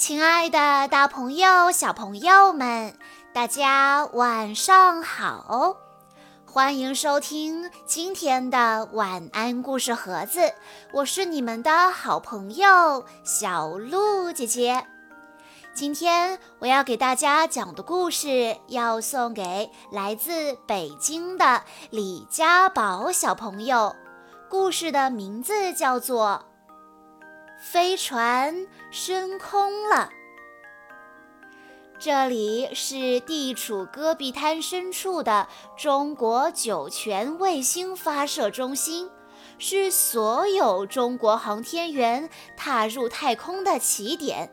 亲爱的，大朋友、小朋友们，大家晚上好！欢迎收听今天的晚安故事盒子，我是你们的好朋友小鹿姐姐。今天我要给大家讲的故事，要送给来自北京的李家宝小朋友。故事的名字叫做。飞船升空了。这里是地处戈壁滩深处的中国酒泉卫星发射中心，是所有中国航天员踏入太空的起点。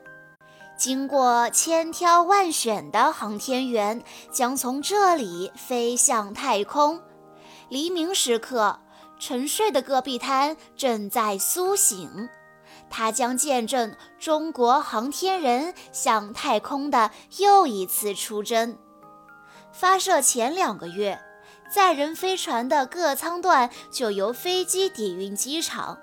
经过千挑万选的航天员将从这里飞向太空。黎明时刻，沉睡的戈壁滩正在苏醒。它将见证中国航天人向太空的又一次出征。发射前两个月，载人飞船的各舱段就由飞机抵运机场，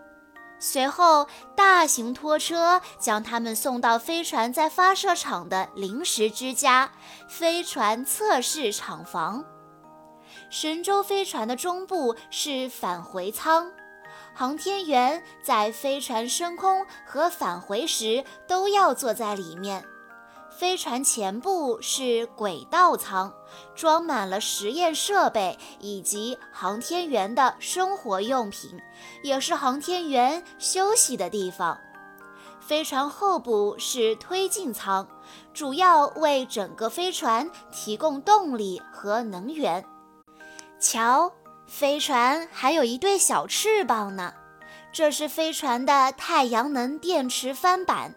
随后大型拖车将它们送到飞船在发射场的临时之家——飞船测试厂房。神舟飞船的中部是返回舱。航天员在飞船升空和返回时都要坐在里面。飞船前部是轨道舱，装满了实验设备以及航天员的生活用品，也是航天员休息的地方。飞船后部是推进舱，主要为整个飞船提供动力和能源。瞧。飞船还有一对小翅膀呢，这是飞船的太阳能电池帆板，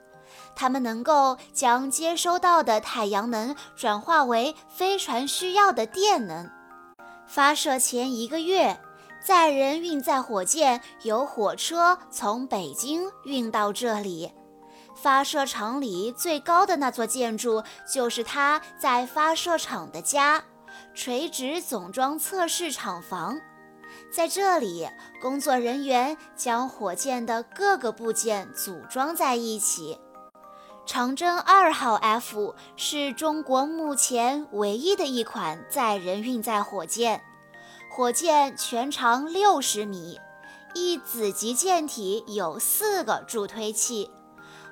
它们能够将接收到的太阳能转化为飞船需要的电能。发射前一个月，载人运载火箭由火车从北京运到这里，发射场里最高的那座建筑就是它在发射场的家。垂直总装测试厂房，在这里，工作人员将火箭的各个部件组装在一起。长征二号 F 是中国目前唯一的一款载人运载火箭，火箭全长六十米，一子级舰体有四个助推器。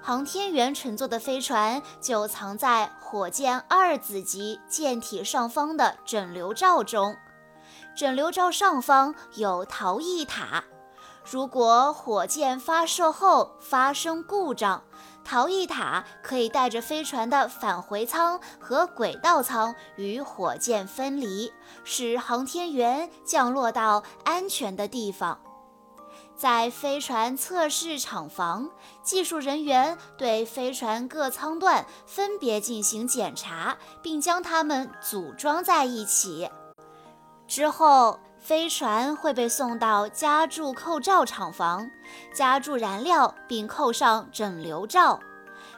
航天员乘坐的飞船就藏在火箭二子级舰体上方的整流罩中，整流罩上方有逃逸塔。如果火箭发射后发生故障，逃逸塔可以带着飞船的返回舱和轨道舱与火箭分离，使航天员降落到安全的地方。在飞船测试厂房，技术人员对飞船各舱段分别进行检查，并将它们组装在一起。之后，飞船会被送到加注扣罩厂房，加注燃料并扣上整流罩。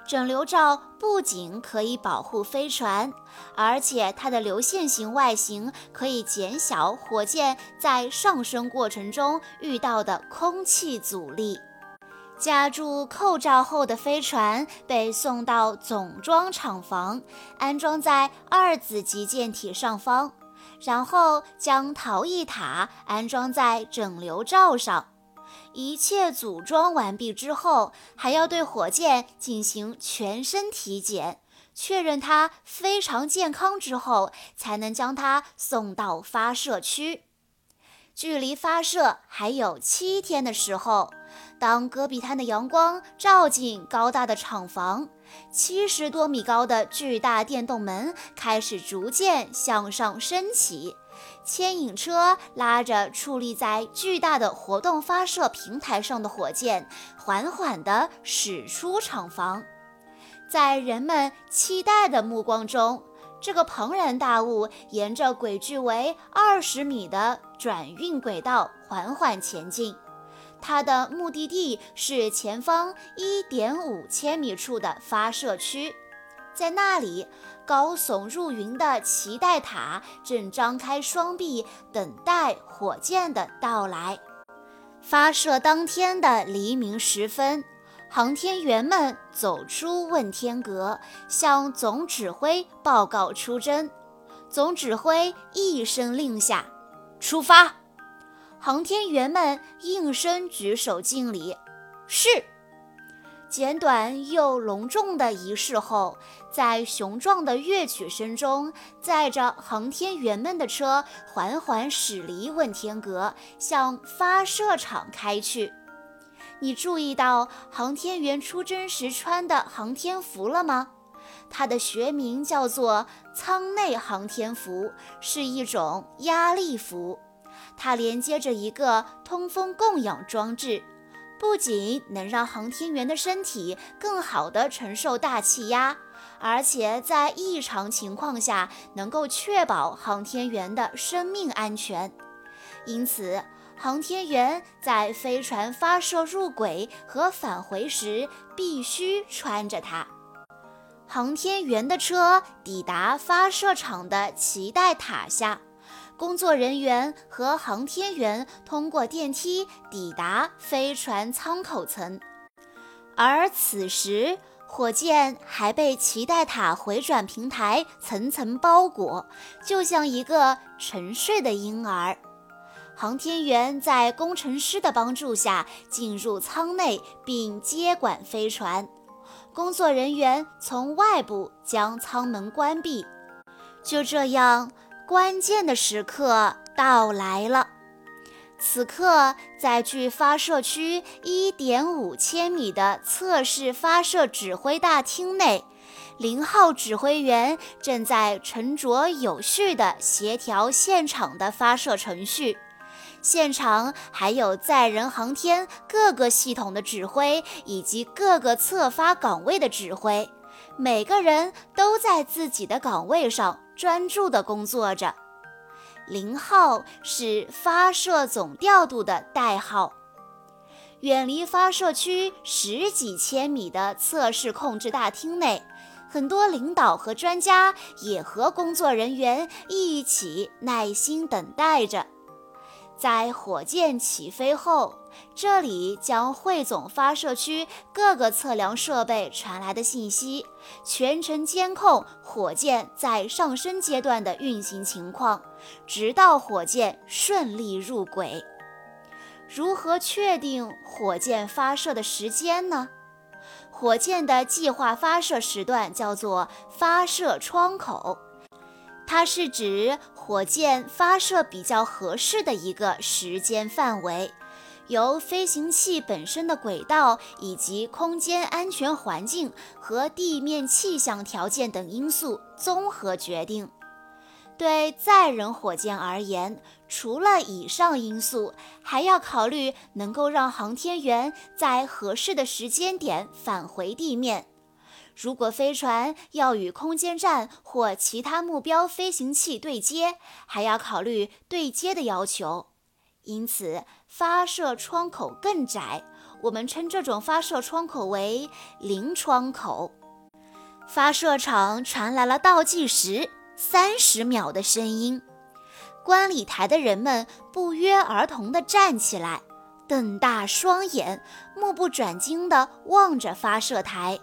整流罩不仅可以保护飞船，而且它的流线型外形可以减小火箭在上升过程中遇到的空气阻力。加注扣罩后的飞船被送到总装厂房，安装在二子级舰体上方，然后将逃逸塔安装在整流罩上。一切组装完毕之后，还要对火箭进行全身体检，确认它非常健康之后，才能将它送到发射区。距离发射还有七天的时候，当戈壁滩的阳光照进高大的厂房，七十多米高的巨大电动门开始逐渐向上升起。牵引车拉着矗立在巨大的活动发射平台上的火箭，缓缓地驶出厂房。在人们期待的目光中，这个庞然大物沿着轨距为二十米的转运轨道缓缓前进。它的目的地是前方一点五千米处的发射区。在那里，高耸入云的脐带塔正张开双臂，等待火箭的到来。发射当天的黎明时分，航天员们走出问天阁，向总指挥报告出征。总指挥一声令下，出发。航天员们应声举手敬礼，是。简短又隆重的仪式后，在雄壮的乐曲声中，载着航天员们的车缓缓驶离问天阁，向发射场开去。你注意到航天员出征时穿的航天服了吗？它的学名叫做舱内航天服，是一种压力服。它连接着一个通风供氧装置。不仅能让航天员的身体更好地承受大气压，而且在异常情况下能够确保航天员的生命安全。因此，航天员在飞船发射入轨和返回时必须穿着它。航天员的车抵达发射场的脐带塔下。工作人员和航天员通过电梯抵达飞船舱口层，而此时火箭还被脐带塔回转平台层层包裹，就像一个沉睡的婴儿。航天员在工程师的帮助下进入舱内并接管飞船，工作人员从外部将舱门关闭。就这样。关键的时刻到来了。此刻，在距发射区一点五千米的测试发射指挥大厅内，零号指挥员正在沉着有序地协调现场的发射程序。现场还有载人航天各个系统的指挥以及各个测发岗位的指挥，每个人都在自己的岗位上。专注地工作着。零号是发射总调度的代号。远离发射区十几千米的测试控制大厅内，很多领导和专家也和工作人员一起耐心等待着。在火箭起飞后，这里将汇总发射区各个测量设备传来的信息，全程监控火箭在上升阶段的运行情况，直到火箭顺利入轨。如何确定火箭发射的时间呢？火箭的计划发射时段叫做发射窗口。它是指火箭发射比较合适的一个时间范围，由飞行器本身的轨道以及空间安全环境和地面气象条件等因素综合决定。对载人火箭而言，除了以上因素，还要考虑能够让航天员在合适的时间点返回地面。如果飞船要与空间站或其他目标飞行器对接，还要考虑对接的要求，因此发射窗口更窄。我们称这种发射窗口为零窗口。发射场传来了倒计时三十秒的声音，观礼台的人们不约而同地站起来，瞪大双眼，目不转睛地望着发射台。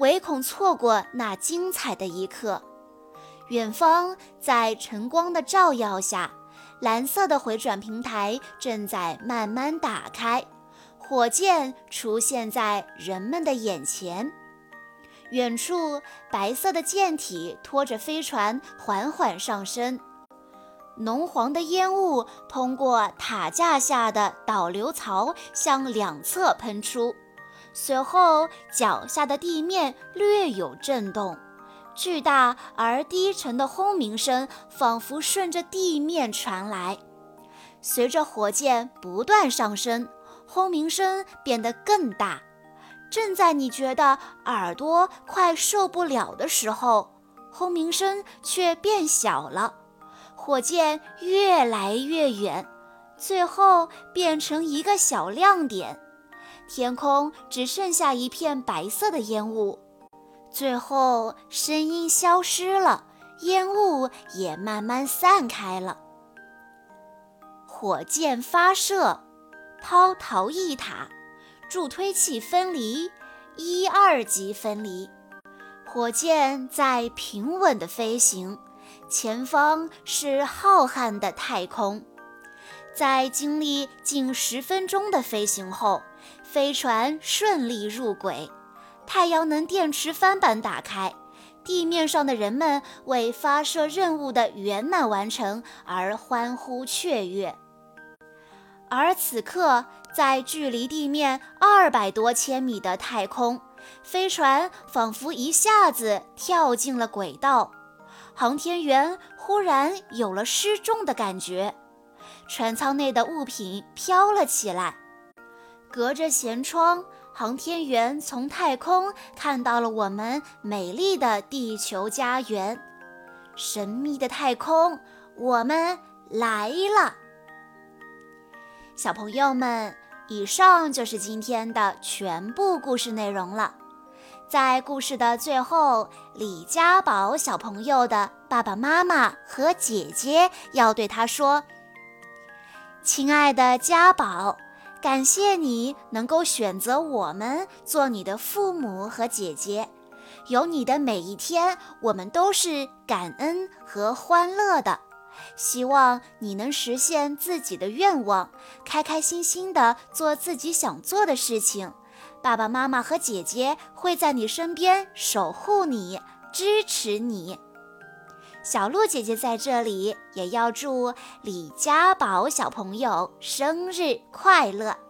唯恐错过那精彩的一刻。远方，在晨光的照耀下，蓝色的回转平台正在慢慢打开，火箭出现在人们的眼前。远处，白色的舰体拖着飞船缓缓上升，浓黄的烟雾通过塔架下的导流槽向两侧喷出。随后，脚下的地面略有震动，巨大而低沉的轰鸣声仿佛顺着地面传来。随着火箭不断上升，轰鸣声变得更大。正在你觉得耳朵快受不了的时候，轰鸣声却变小了，火箭越来越远，最后变成一个小亮点。天空只剩下一片白色的烟雾，最后声音消失了，烟雾也慢慢散开了。火箭发射，抛逃逸塔，助推器分离，一二级分离。火箭在平稳的飞行，前方是浩瀚的太空。在经历近十分钟的飞行后，飞船顺利入轨，太阳能电池帆板打开，地面上的人们为发射任务的圆满完成而欢呼雀跃。而此刻，在距离地面二百多千米的太空，飞船仿佛一下子跳进了轨道，航天员忽然有了失重的感觉，船舱内的物品飘了起来。隔着舷窗，航天员从太空看到了我们美丽的地球家园。神秘的太空，我们来了。小朋友们，以上就是今天的全部故事内容了。在故事的最后，李家宝小朋友的爸爸妈妈和姐姐要对他说：“亲爱的家宝，感谢你能够选择我们做你的父母和姐姐。有你的每一天，我们都是感恩和欢乐的。”希望你能实现自己的愿望，开开心心的做自己想做的事情。爸爸妈妈和姐姐会在你身边守护你，支持你。小鹿姐姐在这里也要祝李家宝小朋友生日快乐。